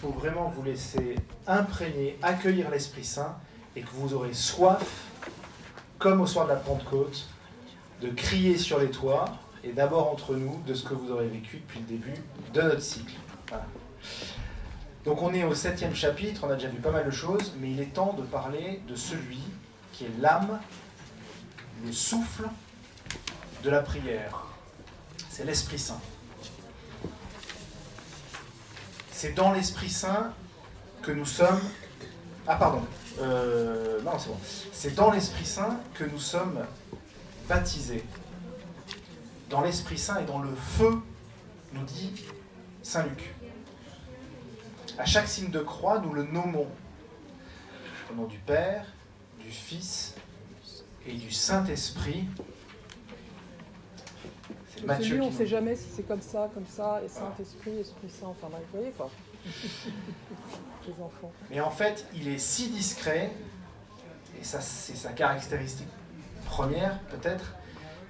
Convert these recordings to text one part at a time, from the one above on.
faut vraiment vous laisser imprégner, accueillir l'Esprit Saint et que vous aurez soif, comme au soir de la Pentecôte, de crier sur les toits et d'abord entre nous de ce que vous aurez vécu depuis le début de notre cycle. Donc on est au septième chapitre, on a déjà vu pas mal de choses, mais il est temps de parler de celui qui est l'âme, le souffle de la prière. C'est l'Esprit Saint. C'est dans l'Esprit Saint que nous sommes... Ah pardon. Euh, non, c'est bon. C'est dans l'Esprit Saint que nous sommes baptisés. Dans l'Esprit Saint et dans le feu, nous dit Saint Luc. À chaque signe de croix, nous le nommons. Au nom du Père, du Fils et du Saint-Esprit. C'est Matthieu. on ne sait jamais si c'est comme ça, comme ça, et Saint-Esprit, Esprit Saint. Enfin, vous voyez quoi. Les enfants. Mais en fait, il est si discret, et ça, c'est sa caractéristique première, peut-être,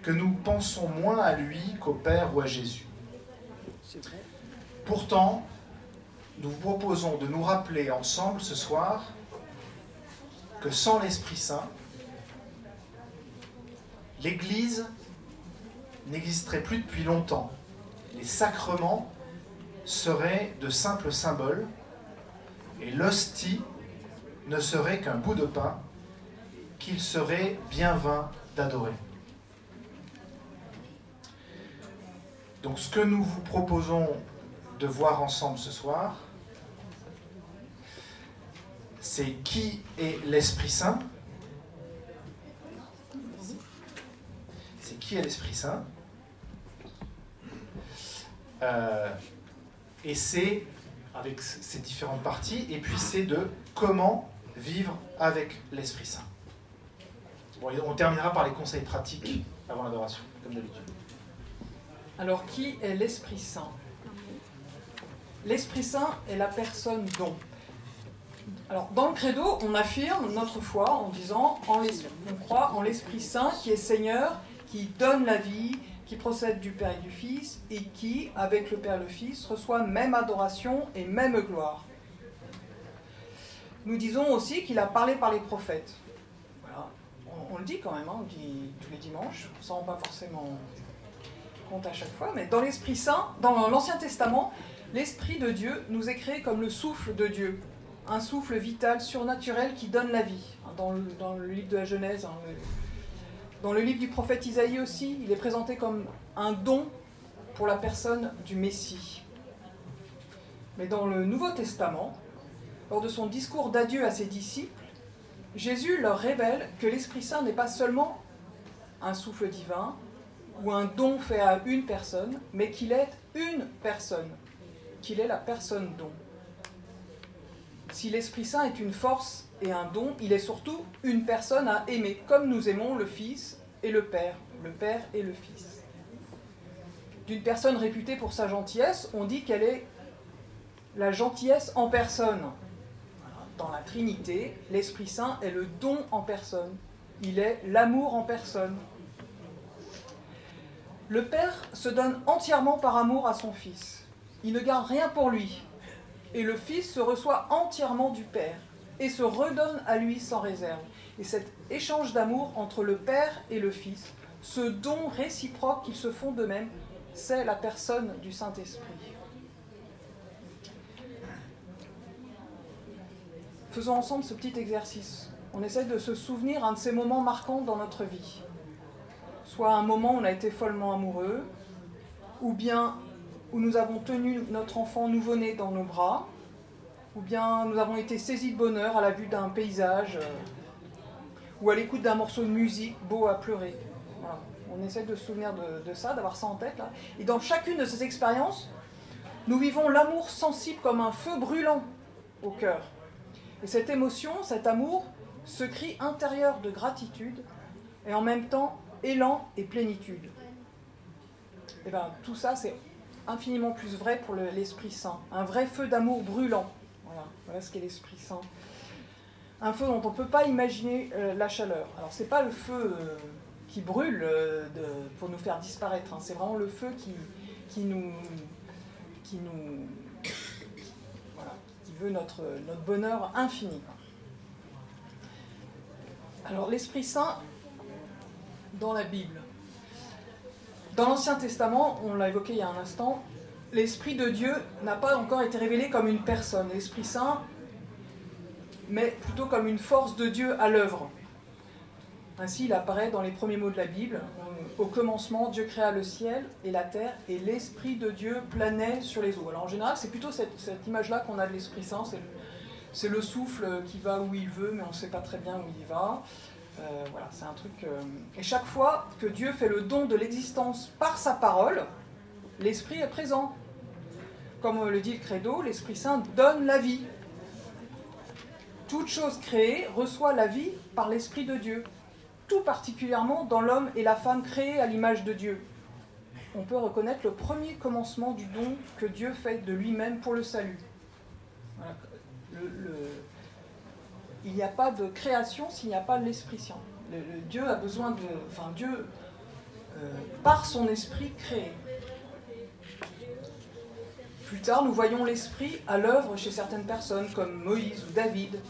que nous pensons moins à lui qu'au Père ou à Jésus. Pourtant, nous vous proposons de nous rappeler ensemble ce soir que sans l'Esprit Saint, l'Église n'existerait plus depuis longtemps. Les sacrements seraient de simples symboles et l'hostie ne serait qu'un bout de pain qu'il serait bien vain d'adorer. Donc ce que nous vous proposons de voir ensemble ce soir, c'est qui est l'Esprit Saint? C'est qui est l'Esprit Saint? Euh, et c'est avec ces différentes parties, et puis c'est de comment vivre avec l'Esprit Saint. on terminera par les conseils pratiques avant l'adoration, comme d'habitude. Alors, qui est l'Esprit Saint? L'Esprit Saint est la personne dont alors, dans le credo, on affirme notre foi en disant on croit en l'Esprit Saint qui est Seigneur, qui donne la vie, qui procède du Père et du Fils, et qui, avec le Père et le Fils, reçoit même adoration et même gloire. Nous disons aussi qu'il a parlé par les prophètes. On, le dit quand même, hein, on le dit tous les dimanches, on s'en rend pas forcément compte à chaque fois, mais dans l'Esprit Saint, dans l'Ancien Testament, l'Esprit de Dieu nous est créé comme le souffle de Dieu un souffle vital, surnaturel qui donne la vie. Dans le, livre de la Genèse, hein, dans le livre du prophète Isaïe aussi, il est présenté comme un don pour la personne du Messie. Mais dans le Nouveau Testament, lors de son discours d'adieu à ses disciples, Jésus leur révèle que l'Esprit Saint n'est pas seulement un souffle divin ou un don fait à une personne, mais qu'il est une personne, qu'il est la personne don. Si l'Esprit Saint est une force et un don, il est surtout une personne à aimer, comme nous aimons le Fils et le Père, le Père et le Fils. D'une personne réputée pour sa gentillesse, on dit qu'elle est la gentillesse en personne. Dans la Trinité, l'Esprit Saint est le don en personne. Il est l'amour en personne. Le Père se donne entièrement par amour à son Fils. Il ne garde rien pour lui et le Fils se reçoit entièrement du Père et se redonne à lui sans réserve. Et cet échange d'amour entre le Père et le Fils, ce don réciproque qu'ils se font d'eux-mêmes, c'est la personne du Saint-Esprit. Faisons ensemble ce petit exercice. On essaie de se souvenir un de ces moments marquants dans notre vie. Soit un moment où on a été follement amoureux, ou bien où nous avons tenu notre enfant nouveau-né dans nos bras, ou bien nous avons été saisis de bonheur à la vue d'un paysage, euh, ou à l'écoute d'un morceau de musique beau à pleurer. On essaie de se souvenir de, ça, d'avoir ça en tête. Et dans chacune de ces expériences, nous vivons l'amour sensible comme un feu brûlant au cœur. Et cette émotion, cet amour, ce cri intérieur de gratitude, et en même temps élan et plénitude. Et bien, tout ça, c'est infiniment plus vrai pour l'Esprit Saint. Un vrai feu d'amour brûlant. Voilà, voilà ce qu'est l'Esprit Saint. Un feu dont on ne peut pas imaginer euh, la chaleur. Alors, ce n'est pas le feu euh, qui brûle euh, pour nous faire disparaître. Hein. C'est vraiment le feu qui, nous. Qui nous veut notre bonheur infini. Alors l'Esprit Saint dans la Bible. Dans l'Ancien Testament, on l'a évoqué il y a un instant, l'Esprit de Dieu n'a pas encore été révélé comme une personne. L'Esprit Saint, mais plutôt comme une force de Dieu à l'œuvre. Ainsi, il apparaît dans les premiers mots de la Bible. Au commencement, Dieu créa le ciel et la terre, et l'Esprit de Dieu planait sur les eaux. Alors en général, c'est plutôt cette, image-là qu'on a de l'Esprit Saint. C'est le, souffle qui va où il veut, mais on ne sait pas très bien où il va. Euh, voilà, c'est un truc. Euh, et chaque fois que Dieu fait le don de l'existence par sa parole, l'Esprit est présent. Comme le dit le Credo, l'Esprit Saint donne la vie. Toute chose créée reçoit la vie par l'Esprit de Dieu, tout particulièrement dans l'homme et la femme créés à l'image de Dieu. On peut reconnaître le premier commencement du don que Dieu fait de lui-même pour le salut. Il n'y a pas de création s'il n'y a pas l'Esprit Saint. Dieu a besoin de. Enfin, Dieu, euh, par son esprit, crée. Plus tard, nous voyons l'Esprit à l'œuvre chez certaines personnes, comme Moïse ou David.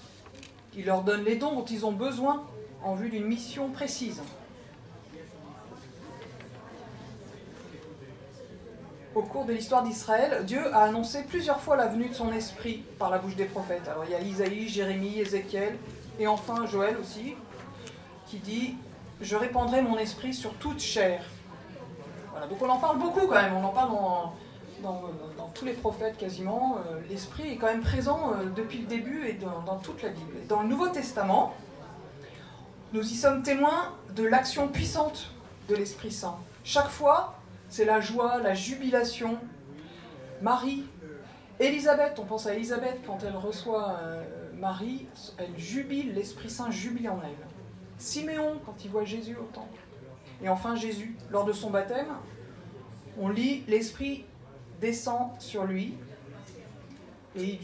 Il leur donne les dons dont ils ont besoin en vue d'une mission précise. Au cours de l'histoire d'Israël, Dieu a annoncé plusieurs fois la venue de son esprit par la bouche des prophètes. Alors il y a Isaïe, Jérémie, Ézéchiel, et enfin Joël aussi, qui dit Je répandrai mon esprit sur toute chair. Voilà, donc on en parle beaucoup quand même, on en parle dans, dans, tous les prophètes quasiment, euh, l'Esprit est quand même présent euh, depuis le début et dans, toute la Bible. Dans le Nouveau Testament, nous y sommes témoins de l'action puissante de l'Esprit Saint. Chaque fois, c'est la joie, la jubilation. Marie, Élisabeth, on pense à Élisabeth quand elle reçoit euh, Marie, elle jubile, l'Esprit Saint jubile en elle. Siméon, quand il voit Jésus au temple. Et enfin Jésus, lors de son baptême, on lit l'Esprit descend sur lui. Et il,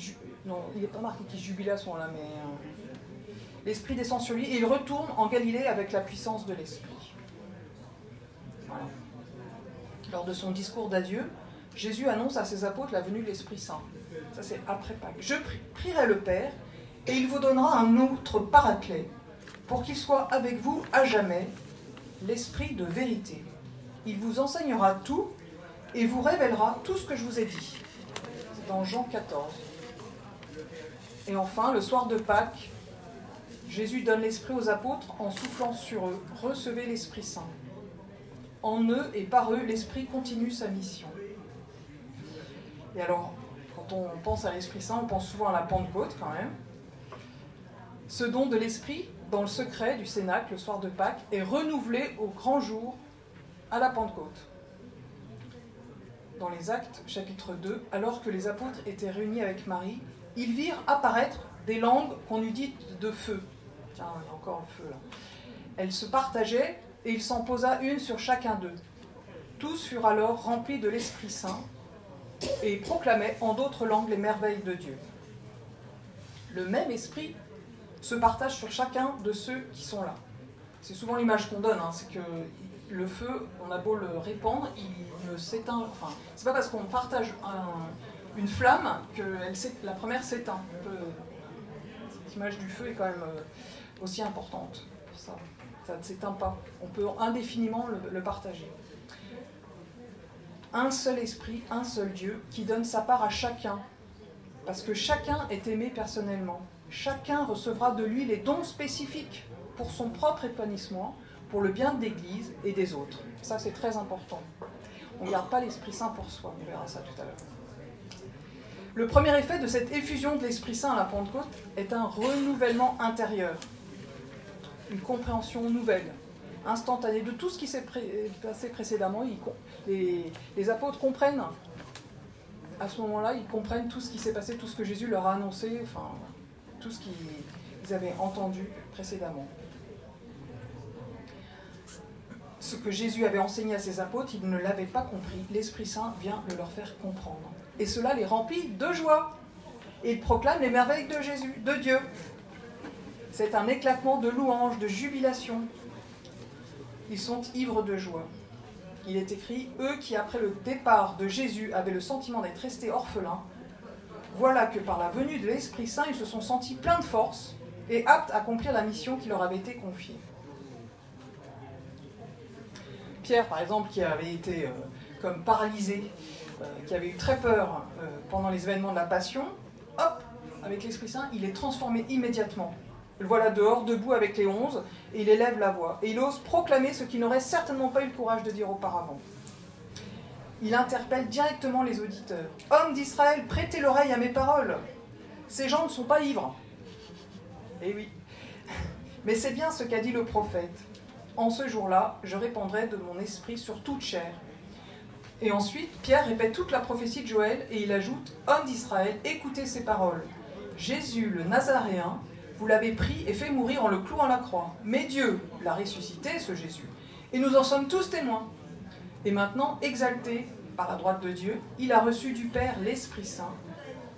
non, il n'est pas marqué qu'il jubile à ce moment-là, mais euh, l'Esprit descend sur lui et il retourne en Galilée avec la puissance de l'Esprit. Lors de son discours d'adieu, Jésus annonce à ses apôtres la venue de l'Esprit Saint. Ça, c'est après Pâques. Je prierai le Père et il vous donnera un autre paraclet pour qu'il soit avec vous à jamais, l'Esprit de vérité. Il vous enseignera tout et vous révélera tout ce que je vous ai dit. C'est dans Jean 14. Et enfin, le soir de Pâques, Jésus donne l'Esprit aux apôtres en soufflant sur eux. Recevez l'Esprit Saint. En eux et par eux, l'Esprit continue sa mission. Et alors, quand on pense à l'Esprit Saint, on pense souvent à la Pentecôte quand même. Ce don de l'Esprit, dans le secret du Cénacle, le soir de Pâques, est renouvelé au grand jour à la Pentecôte dans les Actes, chapitre 2, alors que les apôtres étaient réunis avec Marie, ils virent apparaître des langues qu'on eût dites de feu. Tiens, il y a encore le feu là. Elles se partageaient et il s'en posa une sur chacun d'eux. Tous furent alors remplis de l'Esprit Saint et proclamaient en d'autres langues les merveilles de Dieu. Le même esprit se partage sur chacun de ceux qui sont là. C'est souvent l'image qu'on donne, hein, c'est que le feu, on a beau le répandre, il ne s'éteint. Enfin, c'est pas parce qu'on partage une flamme que la première s'éteint. Cette image du feu est quand même euh, aussi importante. Ça, ça ne s'éteint pas. On peut indéfiniment le, partager. Un seul esprit, un seul Dieu qui donne sa part à chacun. Parce que chacun est aimé personnellement. Chacun recevra de lui les dons spécifiques pour son propre épanouissement pour le bien de l'Église et des autres. Ça, c'est très important. On ne garde pas l'Esprit Saint pour soi, on verra ça tout à l'heure. Le premier effet de cette effusion de l'Esprit Saint à la Pentecôte est un renouvellement intérieur, une compréhension nouvelle, instantanée de tout ce qui s'est passé précédemment. Les, apôtres comprennent, à ce moment-là, ils comprennent tout ce qui s'est passé, tout ce que Jésus leur a annoncé, tout ce qu'ils avaient entendu précédemment ce que Jésus avait enseigné à ses apôtres, ils ne l'avaient pas compris. L'Esprit Saint vient le leur faire comprendre. Et cela les remplit de joie. Ils proclament les merveilles de Jésus, de Dieu. C'est un éclatement de louange, de jubilation. Ils sont ivres de joie. Il est écrit, eux qui après le départ de Jésus avaient le sentiment d'être restés orphelins, Voilà que par la venue de l'Esprit Saint, ils se sont sentis pleins de force et aptes à accomplir la mission qui leur avait été confiée. Pierre, par exemple, qui avait été euh, comme paralysé, euh, qui avait eu très peur euh, pendant les événements de la Passion, hop, avec l'Esprit Saint, il est transformé immédiatement. Le voilà dehors, debout avec les onze, et il élève la voix. Et il ose proclamer ce qu'il n'aurait certainement pas eu le courage de dire auparavant. Il interpelle directement les auditeurs. Hommes d'Israël, prêtez l'oreille à mes paroles. Ces gens ne sont pas ivres. Eh oui. Mais c'est bien ce qu'a dit le prophète. En ce jour-là, je répandrai de mon esprit sur toute chair. Et ensuite, Pierre répète toute la prophétie de Joël et il ajoute Hommes d'Israël, écoutez ces paroles. Jésus, le Nazaréen, vous l'avez pris et fait mourir en le clouant à la croix. Mais Dieu l'a ressuscité, ce Jésus. Et nous en sommes tous témoins. Et maintenant, exalté par la droite de Dieu, il a reçu du Père l'Esprit Saint,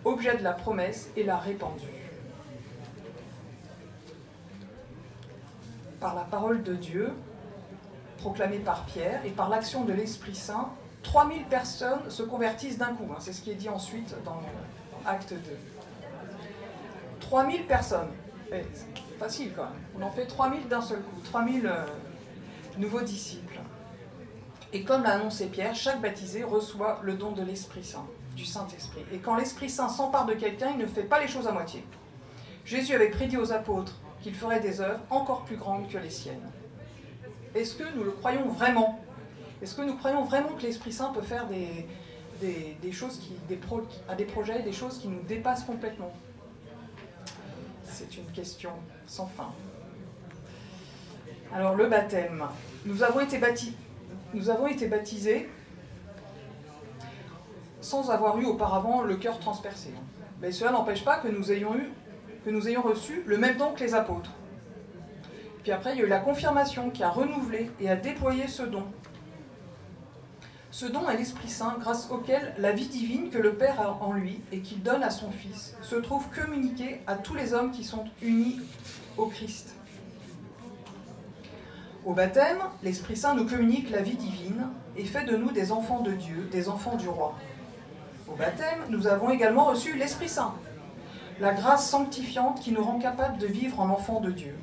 objet de la promesse, et l'a répandu. Par la parole de Dieu, proclamée par Pierre, et par l'action de l'Esprit Saint, 3000 personnes se convertissent d'un coup. Hein. C'est ce qui est dit ensuite dans Acte 2. 3000 personnes. C'est facile quand même. On en fait 3000 d'un seul coup. 3000 euh, nouveaux disciples. Et comme l'a annoncé Pierre, chaque baptisé reçoit le don de l'Esprit Saint, du Saint-Esprit. Et quand l'Esprit Saint s'empare de quelqu'un, il ne fait pas les choses à moitié. Jésus avait prédit aux apôtres qu'il ferait des œuvres encore plus grandes que les siennes. Est-ce que nous le croyons vraiment? Est-ce que nous croyons vraiment que l'Esprit Saint peut faire des, choses qui, à des projets, des choses qui nous dépassent complètement? C'est une question sans fin. Alors le baptême. Nous avons été baptisés sans avoir eu auparavant le cœur transpercé. Mais cela n'empêche pas que nous ayons eu, que nous ayons reçu le même don que les apôtres. Puis après, il y a eu la confirmation qui a renouvelé et a déployé ce don. Ce don est l'Esprit Saint, grâce auquel la vie divine que le Père a en lui et qu'il donne à son Fils se trouve communiquée à tous les hommes qui sont unis au Christ. Au baptême, l'Esprit Saint nous communique la vie divine et fait de nous des enfants de Dieu, des enfants du roi. Au baptême, nous avons également reçu l'Esprit Saint, la grâce sanctifiante qui nous rend capables de vivre en enfants de Dieu,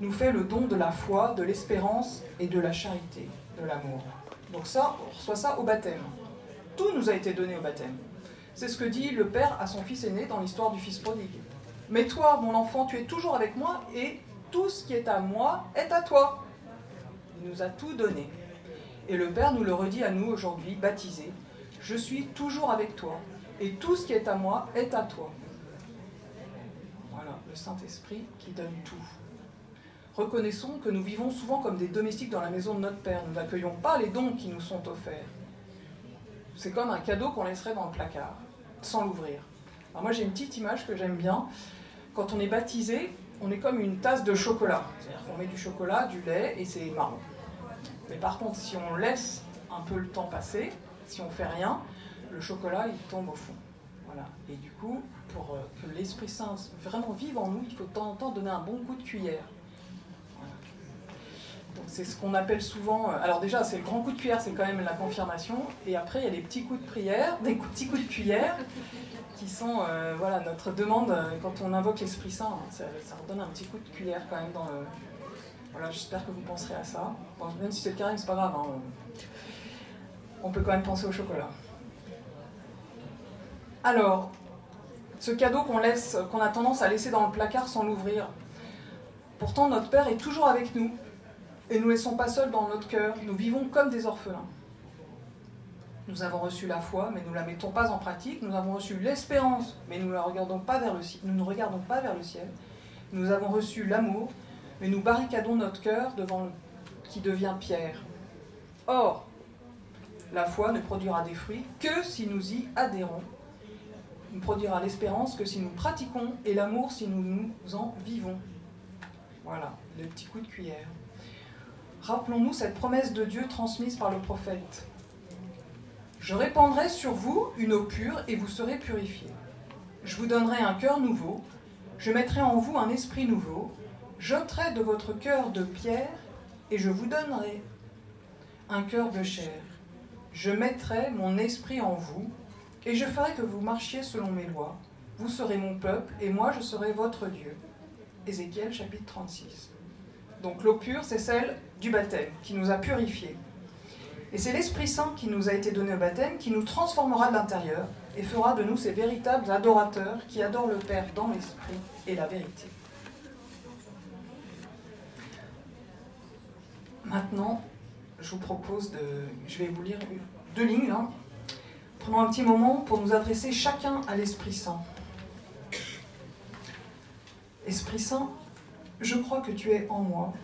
nous fait le don de la foi, de l'espérance et de la charité, de l'amour. Donc ça, on reçoit ça au baptême. Tout nous a été donné au baptême. C'est ce que dit le Père à son fils aîné dans l'histoire du fils prodigue. Mais toi, mon enfant, tu es toujours avec moi et tout ce qui est à moi est à toi nous a tout donné. Et le Père nous le redit à nous aujourd'hui, baptisés. Je suis toujours avec toi, et tout ce qui est à moi est à toi. Voilà, le Saint-Esprit qui donne tout. Reconnaissons que nous vivons souvent comme des domestiques dans la maison de notre Père. Nous n'accueillons pas les dons qui nous sont offerts. C'est comme un cadeau qu'on laisserait dans le placard, sans l'ouvrir. Alors moi j'ai une petite image que j'aime bien. Quand on est baptisé, on est comme une tasse de chocolat. C'est-à-dire qu'on met du chocolat, du lait et c'est marron. Mais par contre, si on laisse un peu le temps passer, si on fait rien, le chocolat il tombe au fond. Voilà. Et du coup, pour euh, que l'Esprit Saint vraiment vive en nous, il faut de temps en temps donner un bon coup de cuillère. C'est ce qu'on appelle souvent. Euh, alors déjà, c'est le grand coup de cuillère, c'est quand même la confirmation. Et après, il y a les petits coups de prière, des petits coups de cuillère, qui sont euh, voilà notre demande quand on invoque l'Esprit Saint. Ça, ça redonne un petit coup de cuillère quand même dans le, voilà, j'espère que vous penserez à ça. même si c'est le carême, c'est pas grave. Hein. On peut quand même penser au chocolat. Alors, ce cadeau qu'on laisse, qu'on a tendance à laisser dans le placard sans l'ouvrir. Pourtant, notre Père est toujours avec nous et nous ne laissons pas seuls dans notre cœur. Nous vivons comme des orphelins. Nous avons reçu la foi, mais nous ne la mettons pas en pratique. Nous avons reçu l'espérance, mais nous, la regardons pas vers le, nous ne regardons pas vers le ciel. Nous avons reçu l'amour, mais nous barricadons notre cœur devant qui devient pierre. Or, la foi ne produira des fruits que si nous y adhérons. Ne produira l'espérance que si nous pratiquons et l'amour si nous nous en vivons. Voilà, le petit coup de cuillère. Rappelons-nous cette promesse de Dieu transmise par le prophète. Je répandrai sur vous une eau pure et vous serez purifiés. Je vous donnerai un cœur nouveau. Je mettrai en vous un esprit nouveau J'ôterai de votre cœur de pierre et je vous donnerai un cœur de chair. Je mettrai mon esprit en vous Et je ferai que vous marchiez selon mes lois. Vous serez mon peuple, et moi je serai votre Dieu. Ézéchiel chapitre 36. Donc l'eau pure, c'est celle du baptême, qui nous a purifiés. Et c'est l'Esprit Saint qui nous a été donné au baptême, qui nous transformera de l'intérieur et fera de nous ces véritables adorateurs qui adorent le Père dans l'Esprit et la vérité. Maintenant, je vous propose de... Je vais vous lire deux lignes. Là. Prenons un petit moment pour nous adresser chacun à l'Esprit Saint. Esprit Saint, je crois que tu es en moi,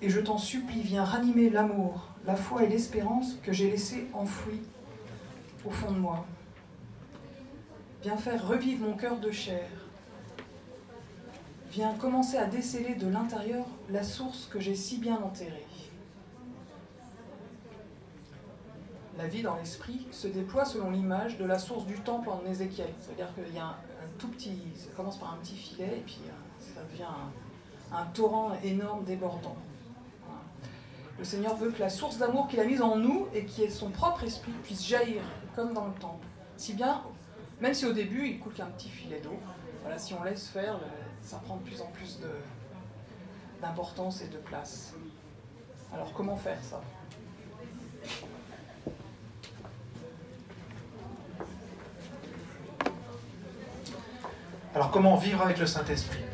et je t'en supplie, viens ranimer l'amour, la foi et l'espérance que j'ai laissé enfouis au fond de moi. Viens faire revivre mon cœur de chair. Viens commencer à déceler de l'intérieur la source que j'ai si bien enterrée. La vie dans l'esprit se déploie selon l'image de la source du temple en Ézéchiel. C'est-à-dire qu'il y a un, tout petit, ça commence par un petit filet et puis euh, ça devient un, torrent énorme débordant. Le Seigneur veut que la source d'amour qu'il a mise en nous et qui est son propre esprit puisse jaillir comme dans le temple. Si bien, même si au début il coule qu'un petit filet d'eau, voilà, si on laisse faire, ça prend de plus en plus d'importance et de place. Alors comment faire ça? Alors comment vivre avec le Saint-Esprit?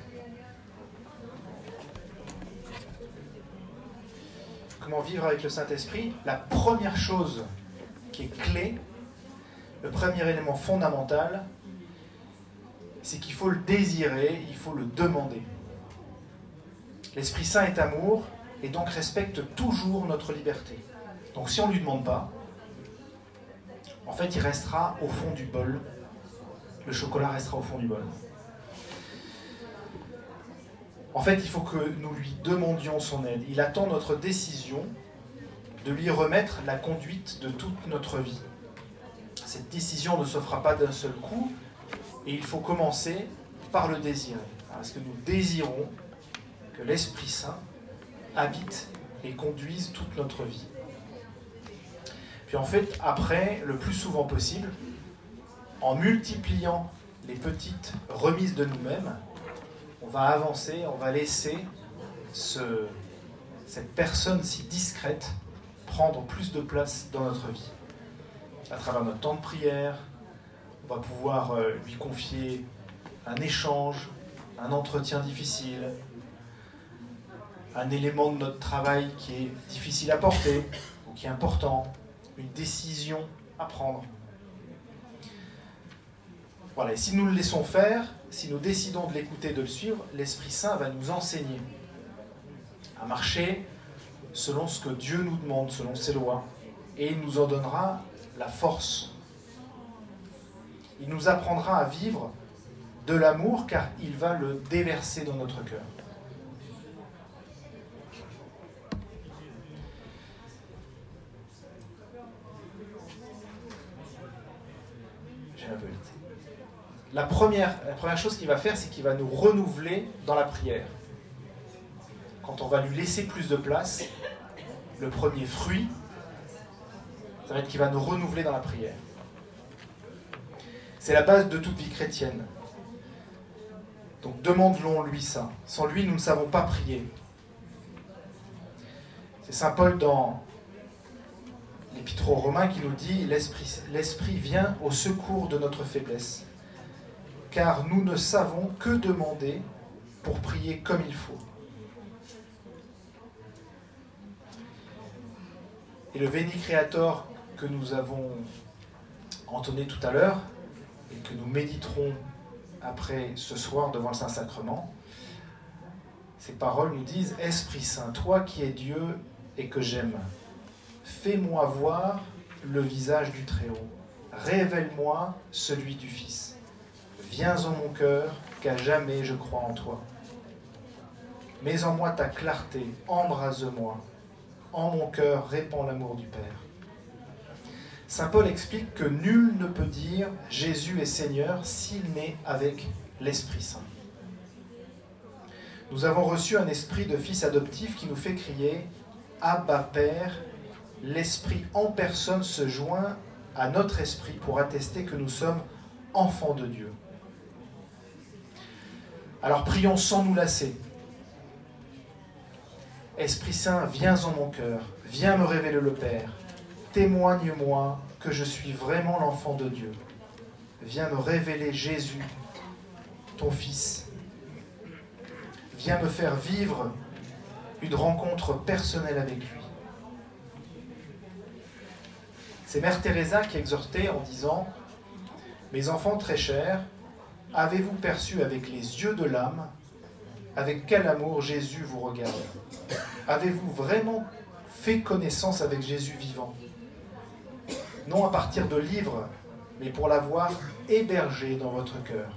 Vivre avec le Saint-Esprit La première chose qui est clé, le premier élément fondamental, c'est qu'il faut le désirer, il faut le demander. L'Esprit Saint est amour et donc respecte toujours notre liberté. Donc si on ne lui demande pas, en fait il restera au fond du bol. Le chocolat restera au fond du bol. En fait, il faut que nous lui demandions son aide. Il attend notre décision de lui remettre la conduite de toute notre vie. Cette décision ne se fera pas d'un seul coup et il faut commencer par le désirer. Parce que nous désirons que l'Esprit Saint habite et conduise toute notre vie. Puis en fait, après, le plus souvent possible, en multipliant les petites remises de nous-mêmes, on va avancer, on va laisser cette personne si discrète prendre plus de place dans notre vie. À travers notre temps de prière, on va pouvoir euh, lui confier un échange, un entretien difficile, un élément de notre travail qui est difficile à porter ou qui est important, une décision à prendre. Voilà, et si nous le laissons faire, si nous décidons de l'écouter, de le suivre, l'Esprit Saint va nous enseigner à marcher selon ce que Dieu nous demande, selon ses lois. Et il nous en donnera la force. Il nous apprendra à vivre de l'amour car il va le déverser dans notre cœur. J'ai un peu la première, chose qu'il va faire, c'est qu'il va nous renouveler dans la prière. Quand on va lui laisser plus de place, le premier fruit, ça va être qu'il va nous renouveler dans la prière. C'est la base de toute vie chrétienne. Donc demandons-lui ça. Sans lui, nous ne savons pas prier. C'est Saint Paul dans l'Épître aux Romains qui nous dit L'Esprit vient au secours de notre faiblesse car nous ne savons que demander pour prier comme il faut. Et le Veni Creator que nous avons entonné tout à l'heure et que nous méditerons après ce soir devant le Saint-Sacrement, ces paroles nous disent Esprit Saint, toi qui es Dieu et que j'aime, fais-moi voir le visage du Très-Haut, révèle-moi celui du Fils. Viens en mon cœur, qu'à jamais je crois en toi. Mets en moi ta clarté, embrase-moi. En mon cœur répand l'amour du Père. Saint Paul explique que nul ne peut dire Jésus est Seigneur s'il n'est avec l'Esprit Saint. Nous avons reçu un esprit de fils adoptif qui nous fait crier Abba Père, l'Esprit en personne se joint à notre esprit pour attester que nous sommes enfants de Dieu. Alors prions sans nous lasser. Esprit Saint, viens en mon cœur, viens me révéler le Père. Témoigne-moi que je suis vraiment l'enfant de Dieu. Viens me révéler Jésus, ton Fils. Viens me faire vivre une rencontre personnelle avec lui. C'est Mère Teresa qui exhortait en disant Mes enfants très chers, avez-vous perçu avec les yeux de l'âme avec quel amour Jésus vous regarde? Avez-vous vraiment fait connaissance avec Jésus vivant? Non à partir de livres, mais pour l'avoir hébergé dans votre cœur.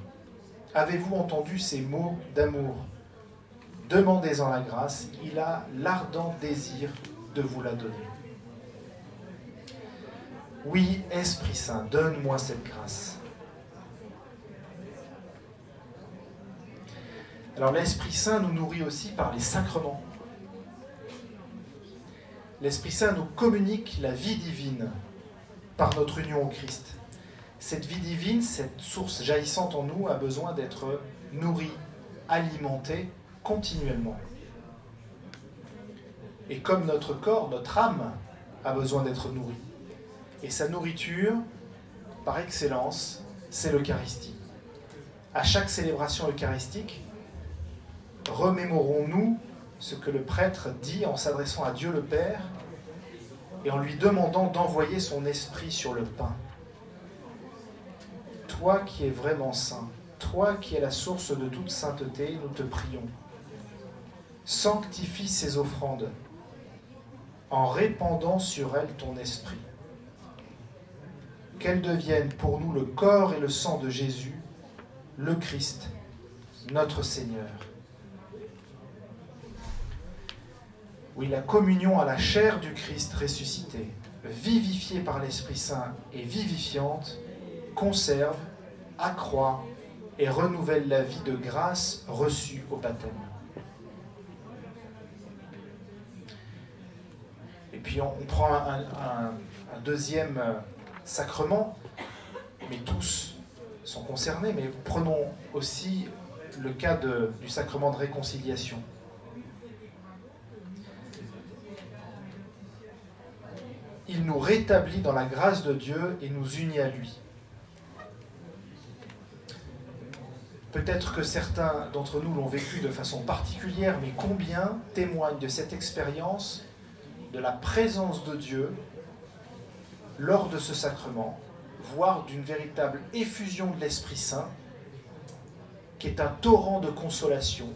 Avez-vous entendu ces mots d'amour? Demandez-en la grâce, il a l'ardent désir de vous la donner. Oui, Esprit Saint, donne-moi cette grâce. Alors l'Esprit Saint nous nourrit aussi par les sacrements. L'Esprit Saint nous communique la vie divine par notre union au Christ. Cette vie divine, cette source jaillissante en nous a besoin d'être nourrie, alimentée continuellement. Et comme notre corps, notre âme a besoin d'être nourrie. Et sa nourriture, par excellence, c'est l'Eucharistie. À chaque célébration eucharistique, remémorons-nous ce que le prêtre dit en s'adressant à Dieu le Père et en lui demandant d'envoyer son esprit sur le pain. Toi qui es vraiment saint, toi qui es la source de toute sainteté, nous te prions sanctifie ces offrandes en répandant sur elles ton esprit. Qu'elles deviennent pour nous le corps et le sang de Jésus, le Christ, notre Seigneur. Oui, la communion à la chair du Christ ressuscité, vivifiée par l'Esprit Saint et vivifiante, conserve, accroît et renouvelle la vie de grâce reçue au baptême. Et puis on, prend un, deuxième euh, sacrement, mais tous sont concernés, mais prenons aussi le cas du sacrement de réconciliation. Il nous rétablit dans la grâce de Dieu et nous unit à lui. Peut-être que certains d'entre nous l'ont vécu de façon particulière, mais combien témoignent de cette expérience de la présence de Dieu lors de ce sacrement, voire d'une véritable effusion de l'Esprit Saint, qui est un torrent de consolation.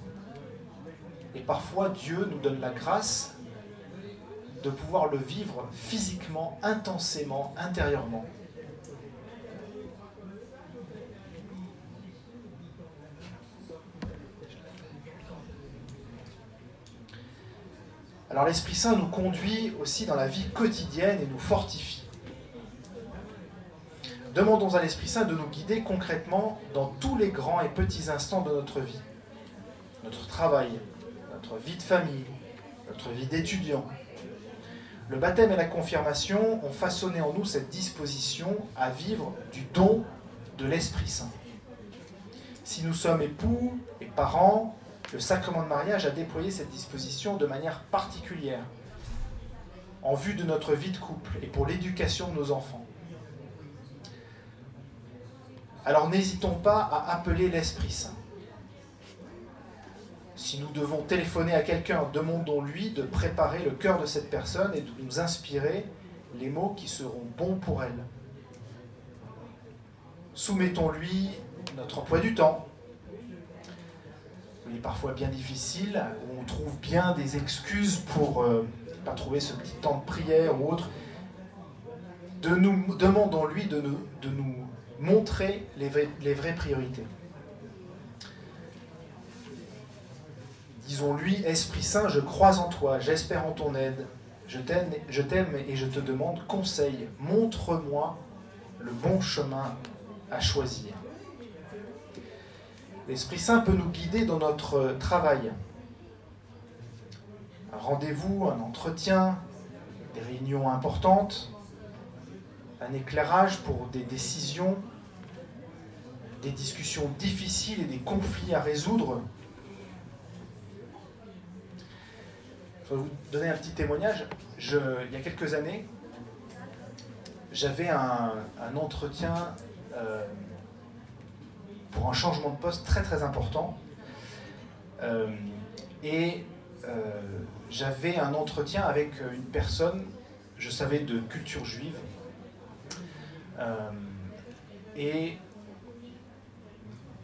Et parfois, Dieu nous donne la grâce de pouvoir le vivre physiquement, intensément, intérieurement. Alors l'Esprit Saint nous conduit aussi dans la vie quotidienne et nous fortifie. Demandons à l'Esprit Saint de nous guider concrètement dans tous les grands et petits instants de notre vie. Notre travail, notre vie de famille, notre vie d'étudiant. Le baptême et la confirmation ont façonné en nous cette disposition à vivre du don de l'Esprit Saint. Si nous sommes époux et parents, le sacrement de mariage a déployé cette disposition de manière particulière en vue de notre vie de couple et pour l'éducation de nos enfants. Alors n'hésitons pas à appeler l'Esprit Saint. Si nous devons téléphoner à quelqu'un, demandons-lui de préparer le cœur de cette personne et de nous inspirer les mots qui seront bons pour elle. Soumettons-lui notre emploi du temps, est parfois bien difficile, on trouve bien des excuses pour ne euh, pas trouver ce petit temps de prière ou autre, demandons-lui de nous, montrer les vraies priorités. Disons-lui, Esprit Saint, je crois en toi, j'espère en ton aide, je t'aime et je te demande conseil, montre-moi le bon chemin à choisir. L'Esprit Saint peut nous guider dans notre travail. Un rendez-vous, un entretien, des réunions importantes, un éclairage pour des décisions, des discussions difficiles et des conflits à résoudre. Je vais vous donner un petit témoignage. Il y a quelques années, j'avais un, entretien euh, pour un changement de poste très très important. Euh, et euh, j'avais un entretien avec une personne, je savais, de culture juive. et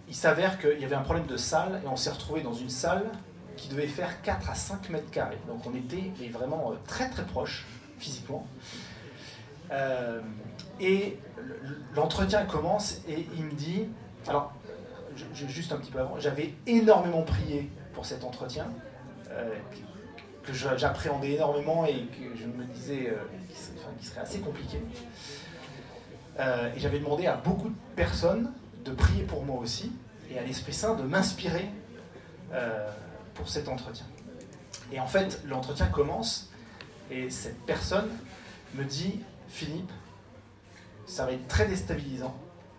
il s'avère qu'il y avait un problème de salle et on s'est retrouvé dans une salle qui devait faire 4 à 5 mètres carrés. Donc on était vraiment très très proches physiquement. Euh, et l'entretien commence et il me dit, alors juste un petit peu avant, j'avais énormément prié pour cet entretien, euh, que j'appréhendais énormément et que je me disais euh, qu'il serait assez compliqué. et j'avais demandé à beaucoup de personnes de prier pour moi aussi, et à l'Esprit Saint de m'inspirer pour cet entretien. Et en fait, l'entretien commence, et cette personne me dit Philippe, ça va être très déstabilisant.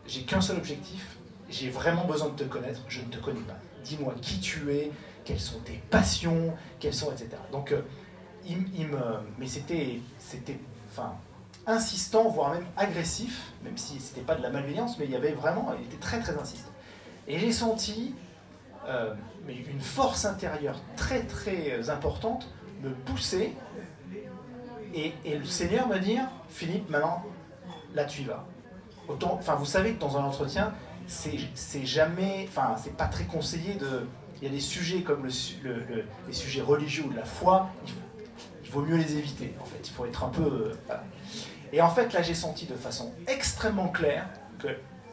J'ai qu'un seul objectif, j'ai vraiment besoin de te connaître, je ne te connais pas. Dis-moi qui tu es, quelles sont tes passions, quelles sont, etc. Donc, euh, il, me, mais c'était, c'était, enfin, insistant, voire même agressif, même si c'était pas de la malveillance, mais il y avait vraiment, il était très très insistant. Et j'ai senti euh, mais une force intérieure très très importante me pousser et, le Seigneur me dire, Philippe, maintenant, là tu y vas. Enfin, vous savez que dans un entretien, c'est jamais, enfin, c'est pas très conseillé de. Il y a des sujets comme le, les sujets religieux ou de la foi, il vaut, mieux les éviter. En fait, il faut être un peu. Euh, et en fait, là, j'ai senti de façon extrêmement claire que,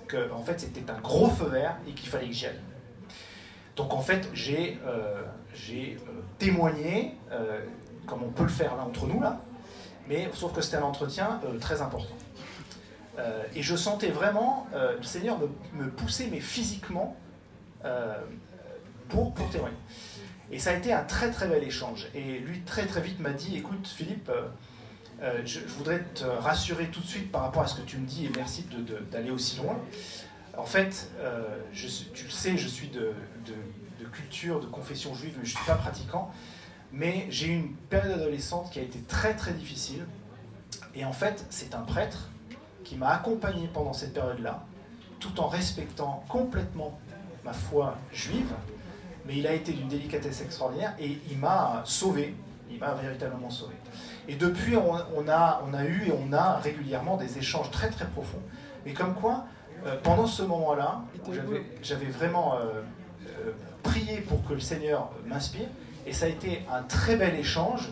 que en fait, c'était un gros feu vert et qu'il fallait que j'y aille. Donc, en fait, j'ai euh, euh, témoigné, comme on peut le faire là entre nous là, mais sauf que c'était un entretien euh, très important. Euh, et je sentais vraiment euh, le Seigneur me, pousser, mais physiquement, pour, pour témoigner. Et ça a été un très très bel échange. Et lui, très très vite, m'a dit Écoute, Philippe, je, voudrais te rassurer tout de suite par rapport à ce que tu me dis et merci d'aller aussi loin. En fait, je, tu le sais, je suis de, culture, de confession juive, mais je ne suis pas pratiquant. Mais j'ai eu une période adolescente qui a été très très difficile. Et en fait, c'est un prêtre qui m'a accompagné pendant cette période-là, tout en respectant complètement ma foi juive. Mais il a été d'une délicatesse extraordinaire et il m'a sauvé. Il m'a véritablement sauvé. Et depuis, on a eu et on a régulièrement des échanges très très profonds. Mais comme quoi, euh, pendant ce moment-là, j'avais vraiment euh, euh, prié pour que le Seigneur m'inspire, et ça a été un très bel échange.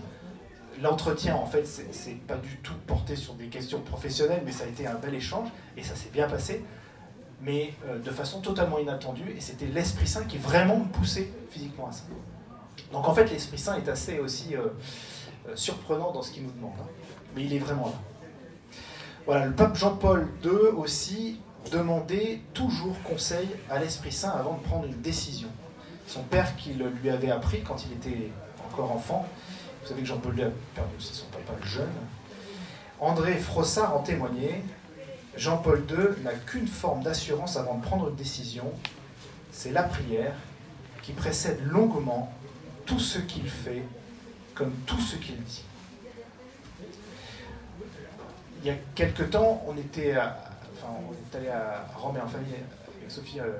L'entretien, en fait, c'est pas du tout porté sur des questions professionnelles, mais ça a été un bel échange et ça s'est bien passé, mais euh, de façon totalement inattendue. Et c'était l'Esprit Saint qui vraiment me poussait physiquement à ça. Donc en fait, l'Esprit Saint est assez aussi surprenant dans ce qu'il nous demande, hein. mais il est vraiment là. Voilà, le pape Jean-Paul II aussi demandait toujours conseil à l'Esprit Saint avant de prendre une décision son père qui le lui avait appris quand il était encore enfant. Vous savez que Jean-Paul II a perdu son papa jeune. André Frossard en témoignait. Jean-Paul II n'a qu'une forme d'assurance avant de prendre une décision, c'est la prière qui précède longuement tout ce qu'il fait comme tout ce qu'il dit. Il y a quelque temps, on était, enfin, on est allé à Rome et en famille avec Sophie. Euh,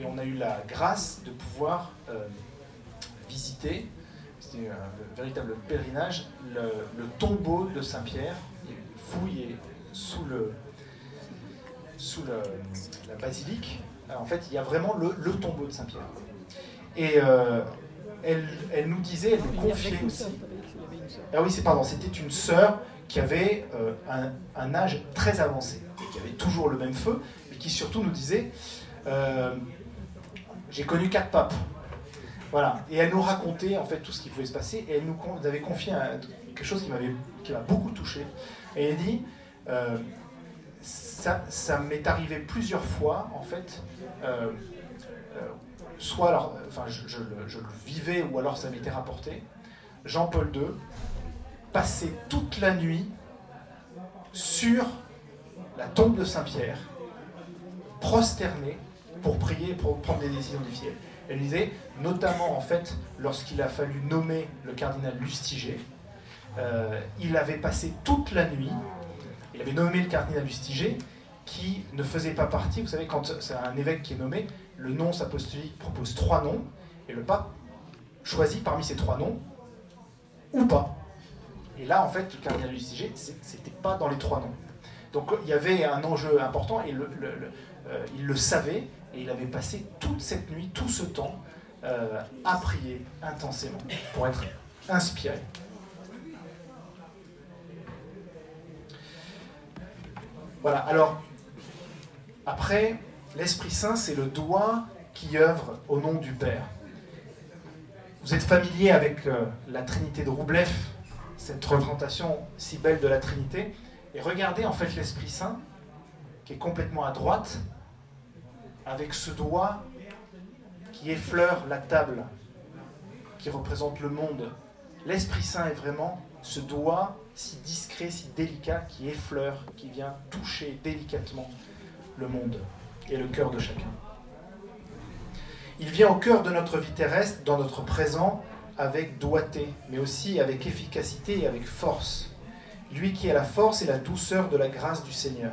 et on a eu la grâce de pouvoir euh, visiter, c'était un véritable pèlerinage, le, tombeau de Saint-Pierre, fouillé sous, le, sous la basilique. en fait, il y a vraiment le, tombeau de Saint-Pierre. Et euh, elle, elle, nous disait, elle nous confiait aussi. Ah oui, c'est pardon, c'était une sœur qui avait euh, un, âge très avancé et qui avait toujours le même feu, et qui surtout nous disait j'ai connu quatre papes. Voilà. Et elle nous racontait en fait tout ce qui pouvait se passer et elle nous avait confié quelque chose qui m'avait qui m'a beaucoup touché. Et elle dit euh, ça, m'est arrivé plusieurs fois en fait. Euh, euh, soit alors, enfin, je, le vivais ou alors ça m'était rapporté. Jean-Paul II passait toute la nuit sur la tombe de Saint-Pierre, prosternée pour prier, pour prendre des décisions difficiles. Elle disait, notamment en fait, lorsqu'il a fallu nommer le cardinal Lustiger, euh, il avait passé toute la nuit, il avait nommé le cardinal Lustiger, qui ne faisait pas partie, vous savez, quand c'est un évêque qui est nommé, le nom apostolique propose trois noms, et le pape choisit parmi ces trois noms, ou pas. Et là, en fait, le cardinal Lustiger, c'était pas dans les trois noms. Donc il y avait un enjeu important, et euh, il le savait, et il avait passé toute cette nuit, tout ce temps, euh, à prier intensément, pour être inspiré. Voilà, alors, après, l'Esprit Saint, c'est le doigt qui œuvre au nom du Père. Vous êtes familier avec euh, la Trinité de Roublev, cette représentation si belle de la Trinité, et regardez en fait l'Esprit Saint, qui est complètement à droite, avec ce doigt qui effleure la table, qui représente le monde. L'Esprit Saint est vraiment ce doigt si discret, si délicat, qui effleure, qui vient toucher délicatement le monde et le cœur de chacun. Il vient au cœur de notre vie terrestre, dans notre présent, avec doigté, mais aussi avec efficacité et avec force. Lui qui est la force et la douceur de la grâce du Seigneur.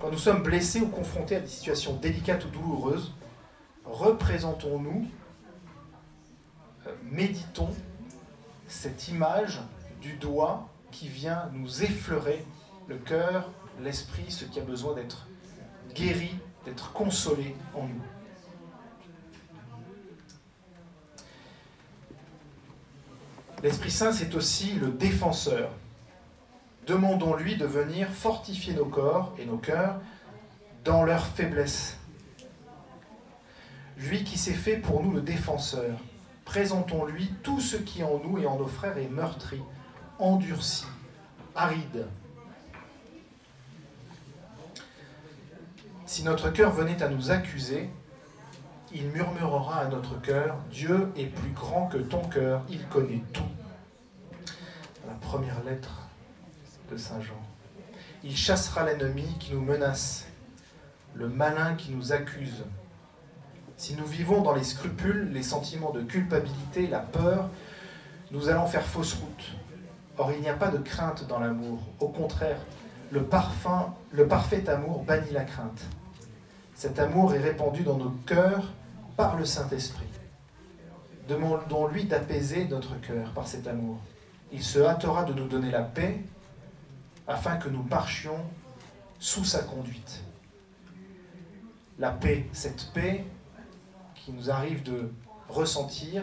Quand nous sommes blessés ou confrontés à des situations délicates ou douloureuses, représentons-nous, euh, méditons cette image du doigt qui vient nous effleurer le cœur, l'esprit, ce qui a besoin d'être guéri, d'être consolé en nous. L'Esprit Saint, c'est aussi le défenseur. Demandons-lui de venir fortifier nos corps et nos cœurs dans leur faiblesse. Lui qui s'est fait pour nous le défenseur, présentons-lui tout ce qui en nous et en nos frères est meurtri, endurci, aride. Si notre cœur venait à nous accuser, il murmurera à notre cœur, Dieu est plus grand que ton cœur, il connaît tout. Première lettre de Saint Jean. Il chassera l'ennemi qui nous menace, le malin qui nous accuse. Si nous vivons dans les scrupules, les sentiments de culpabilité, la peur, nous allons faire fausse route. Or, il n'y a pas de crainte dans l'amour. Au contraire, le, parfum, le parfait amour bannit la crainte. Cet amour est répandu dans nos cœurs par le Saint-Esprit. Demandons-lui d'apaiser notre cœur par cet amour. Il se hâtera de nous donner la paix afin que nous marchions sous sa conduite. La paix, cette paix qui nous arrive de ressentir,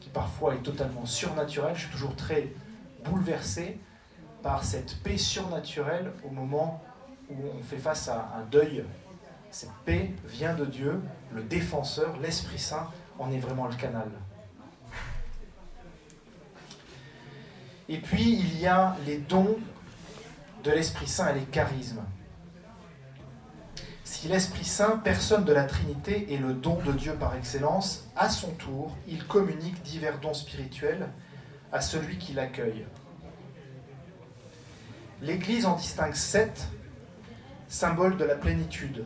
qui parfois est totalement surnaturelle, je suis toujours très bouleversé par cette paix surnaturelle au moment où on fait face à un deuil. Cette paix vient de Dieu, le défenseur, l'Esprit Saint en est vraiment le canal. Et puis il y a les dons de l'Esprit Saint et les charismes. Si l'Esprit Saint, personne de la Trinité, est le don de Dieu par excellence, à son tour, il communique divers dons spirituels à celui qui l'accueille. L'Église en distingue sept, symboles de la plénitude.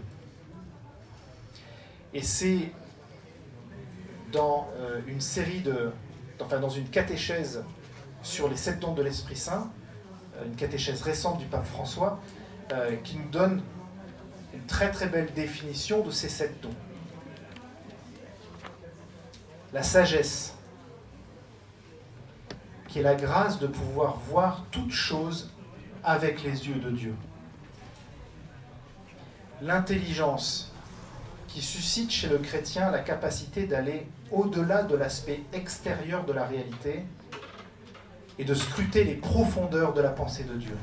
Et c'est dans euh, une série de, enfin dans une catéchèse sur les sept dons de l'Esprit Saint, euh, une catéchèse récente du pape François, euh, qui nous donne une très très belle définition de ces sept dons. La sagesse, qui est la grâce de pouvoir voir toutes choses avec les yeux de Dieu. L'intelligence, qui suscite chez le chrétien la capacité d'aller au-delà de l'aspect extérieur de la réalité et de scruter les profondeurs de la pensée de Dieu.